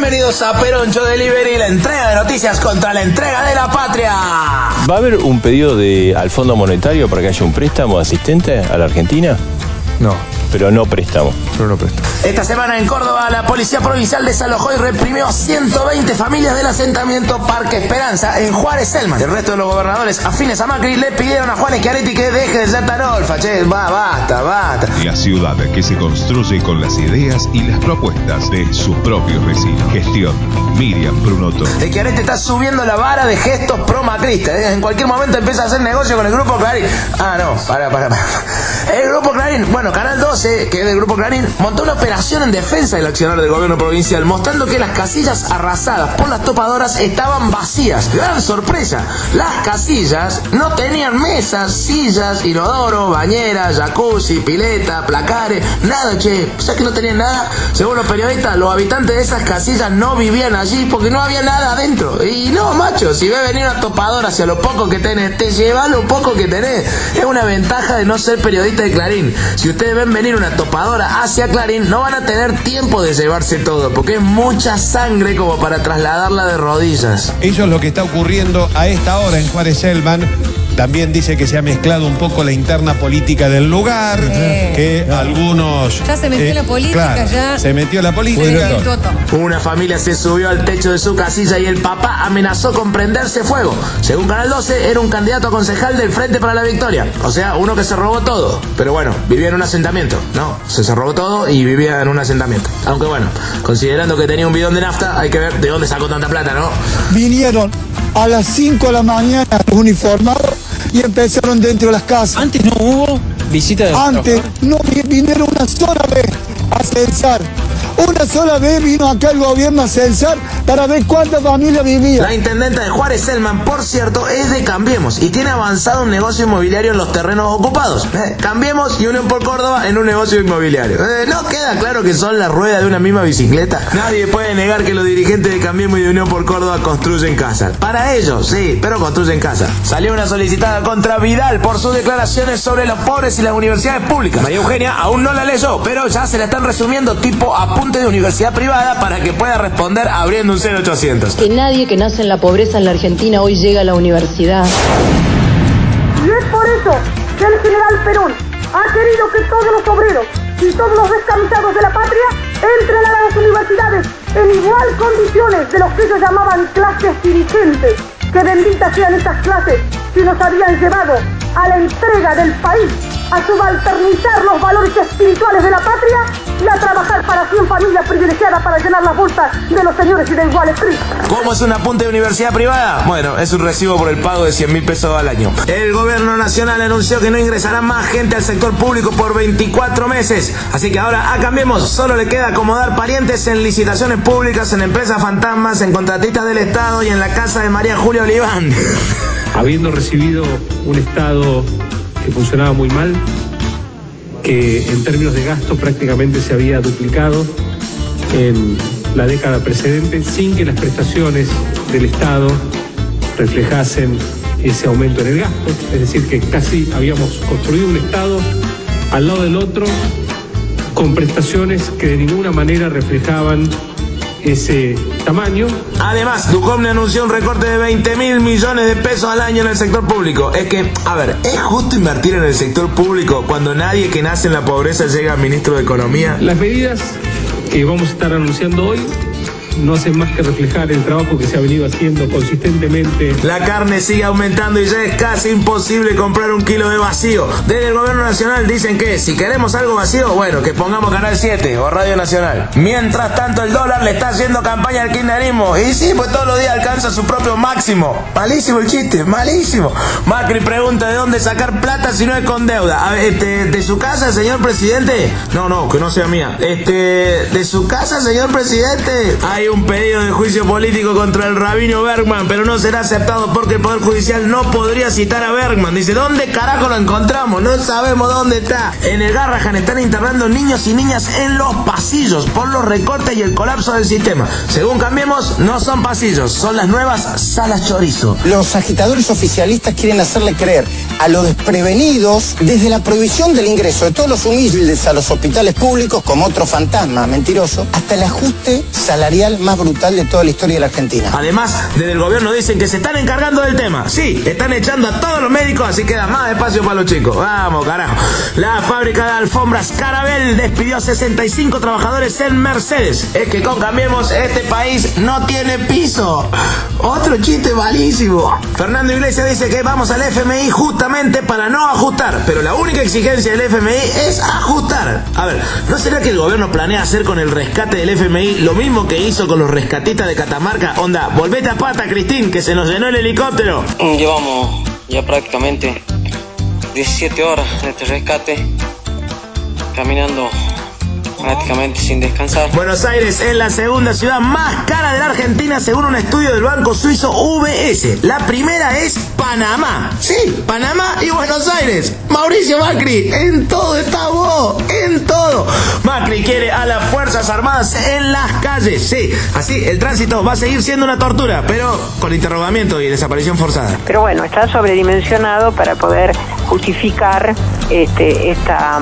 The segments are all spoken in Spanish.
Bienvenidos a Peroncho Delivery, la entrega de noticias contra la entrega de la patria. ¿Va a haber un pedido de, al Fondo Monetario para que haya un préstamo asistente a la Argentina? No, Pero no préstamo. pero no presto. Esta semana en Córdoba, la Policía Provincial desalojó y reprimió a 120 familias del asentamiento Parque Esperanza en Juárez Selman. El resto de los gobernadores afines a Macri le pidieron a Juan Schiaretti que deje de ser tan olfa, che, va, basta, basta. La ciudad que se construye con las ideas y las propuestas de sus propios vecinos. Gestión Miriam Brunotto. De Schiaretti está subiendo la vara de gestos pro macristas. ¿eh? En cualquier momento empieza a hacer negocio con el grupo Clarín. Ah, no, para, para, para. El grupo Clarín, bueno, Canal 12, que es del grupo Clarín, montó una operación en defensa del accionar del gobierno provincial, mostrando que las casillas arrasadas por las topadoras estaban vacías. Gran sorpresa, las casillas no tenían mesas, sillas, inodoro, bañeras, jacuzzi, pileta, placares, nada, che. O que no tenían nada. Según los periodistas, los habitantes de esas casillas no vivían allí porque no había nada adentro. Y no, macho, si ve venir una topadora hacia lo poco que tenés, te lleva lo poco que tenés. Es una ventaja de no ser periodista de Clarín. Si ustedes ven venir una topadora hacia Clarín, no van a tener tiempo de llevarse todo, porque es mucha sangre como para trasladarla de rodillas. Eso es lo que está ocurriendo a esta hora en Juárez Selman. También dice que se ha mezclado un poco la interna política del lugar, que algunos... eh, Ya se metió la política, claro, ya. Se metió la política. Una familia se subió al techo de su casilla y el papá amenazó con prenderse fuego. Según Canal 12, era un candidato a concejal del Frente para la Victoria. O sea, uno que se robó todo. Pero bueno, vivía en un asentamiento. No, se, se robó todo y vivía en un asentamiento. Aunque bueno, considerando que tenía un bidón de nafta, hay que ver de dónde sacó tanta plata, ¿no? vinieron a las 5 de la mañana uniformados y empezaron dentro de las casas. Antes no hubo visita de Antes no vi- vinieron una sola vez a censar. Una sola vez vino acá el gobierno a censar para ver cuántas familias vivían. La intendenta de Juárez Selman, por cierto, es de Cambiemos y tiene avanzado un negocio inmobiliario en los terrenos ocupados. Eh, Cambiemos y Unión por Córdoba en un negocio inmobiliario. Eh, ¿No queda claro que son la rueda de una misma bicicleta? Nadie puede negar que los dirigentes de Cambiemos y Unión por Córdoba construyen casas. Para ellos, sí, pero construyen casas. Salió una solicitada contra Vidal por sus declaraciones sobre los pobres y las universidades públicas. María Eugenia aún no la leyó, pero ya se la están resumiendo tipo de universidad privada para que pueda responder abriendo un 0800. Que nadie que nace en la pobreza en la Argentina hoy llega a la universidad. Y es por eso que el general Perón ha querido que todos los obreros y todos los descamisados de la patria entren a las universidades en igual condiciones de los que ellos llamaban clases dirigentes. Que benditas sean estas clases que nos habían llevado a la entrega del país, a subalternizar los valores espirituales de la patria y a trabajar para 100 familias privilegiadas para llenar las bolsas de los señores y de iguales. ¿Cómo es un apunte de universidad privada? Bueno, es un recibo por el pago de 100 mil pesos al año. El gobierno nacional anunció que no ingresará más gente al sector público por 24 meses. Así que ahora a Cambiemos solo le queda acomodar parientes en licitaciones públicas, en empresas fantasmas, en contratistas del Estado y en la casa de María Julia Oliván. habiendo recibido un Estado que funcionaba muy mal, que en términos de gasto prácticamente se había duplicado en la década precedente, sin que las prestaciones del Estado reflejasen ese aumento en el gasto. Es decir, que casi habíamos construido un Estado al lado del otro con prestaciones que de ninguna manera reflejaban ese tamaño. Además, Ducomne anunció un recorte de 20 mil millones de pesos al año en el sector público. Es que, a ver, ¿es justo invertir en el sector público cuando nadie que nace en la pobreza llega a ministro de Economía? Las medidas que vamos a estar anunciando hoy no hacen más que reflejar el trabajo que se ha venido haciendo consistentemente. La carne sigue aumentando y ya es casi imposible comprar un kilo de vacío. Desde el gobierno nacional dicen que si queremos algo vacío, bueno, que pongamos Canal 7 o Radio Nacional. Mientras tanto, el dólar le está haciendo campaña al kirchnerismo. Y sí, pues todos los días alcanza su propio máximo. Malísimo el chiste, malísimo. Macri pregunta de dónde sacar plata si no es con deuda. A ver, este, ¿de su casa, señor presidente? No, no, que no sea mía. Este, ¿de su casa, señor presidente? Hay un pedido de juicio político contra el rabino Bergman, pero no será aceptado porque el Poder Judicial no podría citar a Bergman. Dice, ¿dónde carajo lo encontramos? No sabemos dónde está. En el Garrahan están internando niños y niñas en los pasillos por los recortes y el colapso del sistema. Según cambiemos, no son pasillos, son las nuevas salas chorizo. Los agitadores oficialistas quieren hacerle creer a los desprevenidos desde la prohibición del ingreso de todos los humildes a los hospitales públicos como otro fantasma mentiroso, hasta el ajuste salarial social más brutal de toda la historia de la Argentina. Además, desde el gobierno dicen que se están encargando del tema. Sí, están echando a todos los médicos, así queda más espacio para los chicos. Vamos, carajo. La fábrica de alfombras Carabel despidió a 65 trabajadores en Mercedes. Es que con Cambiemos, este país no tiene piso. Otro chiste malísimo. Fernando Iglesias dice que vamos al FMI justamente para no ajustar, pero la única exigencia del FMI es ajustar. A ver, ¿no será que el gobierno planea hacer con el rescate del FMI lo mismo que hizo con los rescatistas de Catamarca? Onda, volvete a pata, Cristín, que se nos llenó el helicóptero. Llevamos ya prácticamente 17 horas de este rescate, caminando prácticamente sin descansar. Buenos Aires es la segunda ciudad más cara de la Argentina según un estudio del banco suizo UBS. La primera es Panamá. Sí, Panamá y Buenos Aires. Mauricio Macri, en todo está vos, en todo. Macri quiere a las Fuerzas Armadas en las calles. Sí, así el tránsito va a seguir siendo una tortura, pero con interrogamiento y desaparición forzada. Pero bueno, está sobredimensionado para poder justificar este, esta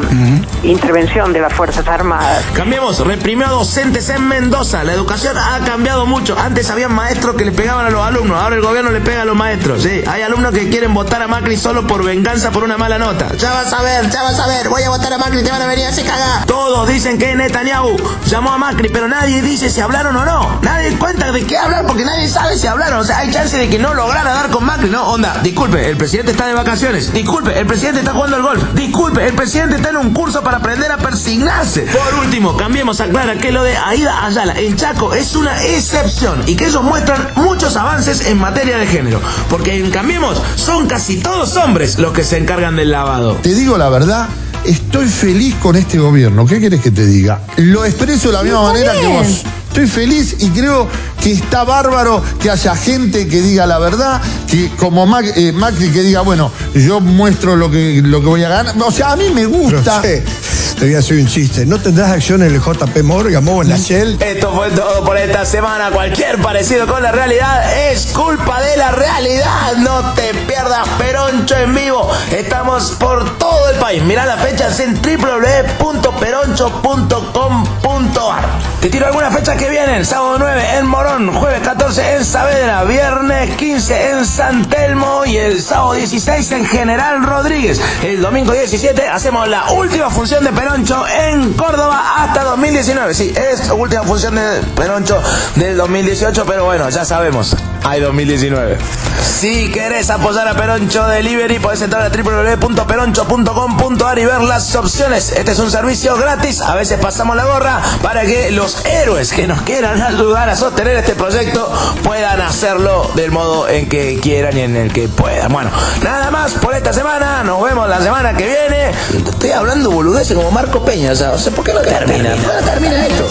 intervención de las Fuerzas Armadas. Cambiemos, reprimió a docentes en Mendoza. La educación ha cambiado mucho. Antes había maestros que le pegaban a los alumnos, ahora el gobierno le pega a los maestros. Sí, hay alumnos que quieren votar a Macri solo por venganza por una mala nota. Ya vas a ver, ya vas a ver, voy a votar a Macri, te van a venir a hacer cagar. Todos dicen que Netanyahu llamó a Macri, pero nadie dice si hablaron o no. Nadie cuenta de qué hablan porque nadie sabe si hablaron. O sea, hay chance de que no lograra dar con Macri, ¿no? Onda, disculpe, el presidente está de vacaciones. Disculpe, el presidente está jugando al golf. Disculpe, el presidente está en un curso para aprender a persignarse. Por último, cambiemos a Clara que lo de Aida Ayala en Chaco es una excepción y que ellos muestran muchos avances en materia de género. Porque en Cambiemos son casi todos hombres los que se encargan del lavado. Te digo la verdad, estoy feliz con este gobierno. ¿Qué quieres que te diga? Lo expreso de la misma manera que vos. Estoy feliz y creo que está bárbaro que haya gente que diga la verdad, que como Mac- eh, Macri que diga, bueno, yo muestro lo que, lo que voy a ganar. O sea, a mí me gusta. Te voy a hacer un chiste. ¿No tendrás acción en el JP Morgan, o en la Shell? Esto fue todo por esta semana. Cualquier parecido con la realidad es culpa de la realidad. No te pierdas Peroncho en vivo. Estamos por todo el país. Mirá las fechas en www.peroncho.com.ar. Te tiro algunas fechas que vienen. Sábado 9 en Morón, jueves 14 en Saavedra, viernes 15 en San Telmo y el sábado 16 en General Rodríguez. El domingo 17 hacemos la última función de Peroncho en Córdoba hasta 2019. Sí, es última función de Peroncho del 2018, pero bueno, ya sabemos. Hay 2019. Si querés apoyar a Peroncho Delivery, podés entrar a www.peroncho.com.ar y ver las opciones. Este es un servicio gratis. A veces pasamos la gorra para que los héroes que nos quieran ayudar a sostener este proyecto puedan hacerlo del modo en que quieran y en el que puedan. Bueno, nada más por esta semana. Nos vemos la semana que viene. Estoy hablando boludeces como Marco Peña. O sea, ¿por qué no termina? ¿Por qué no termina esto?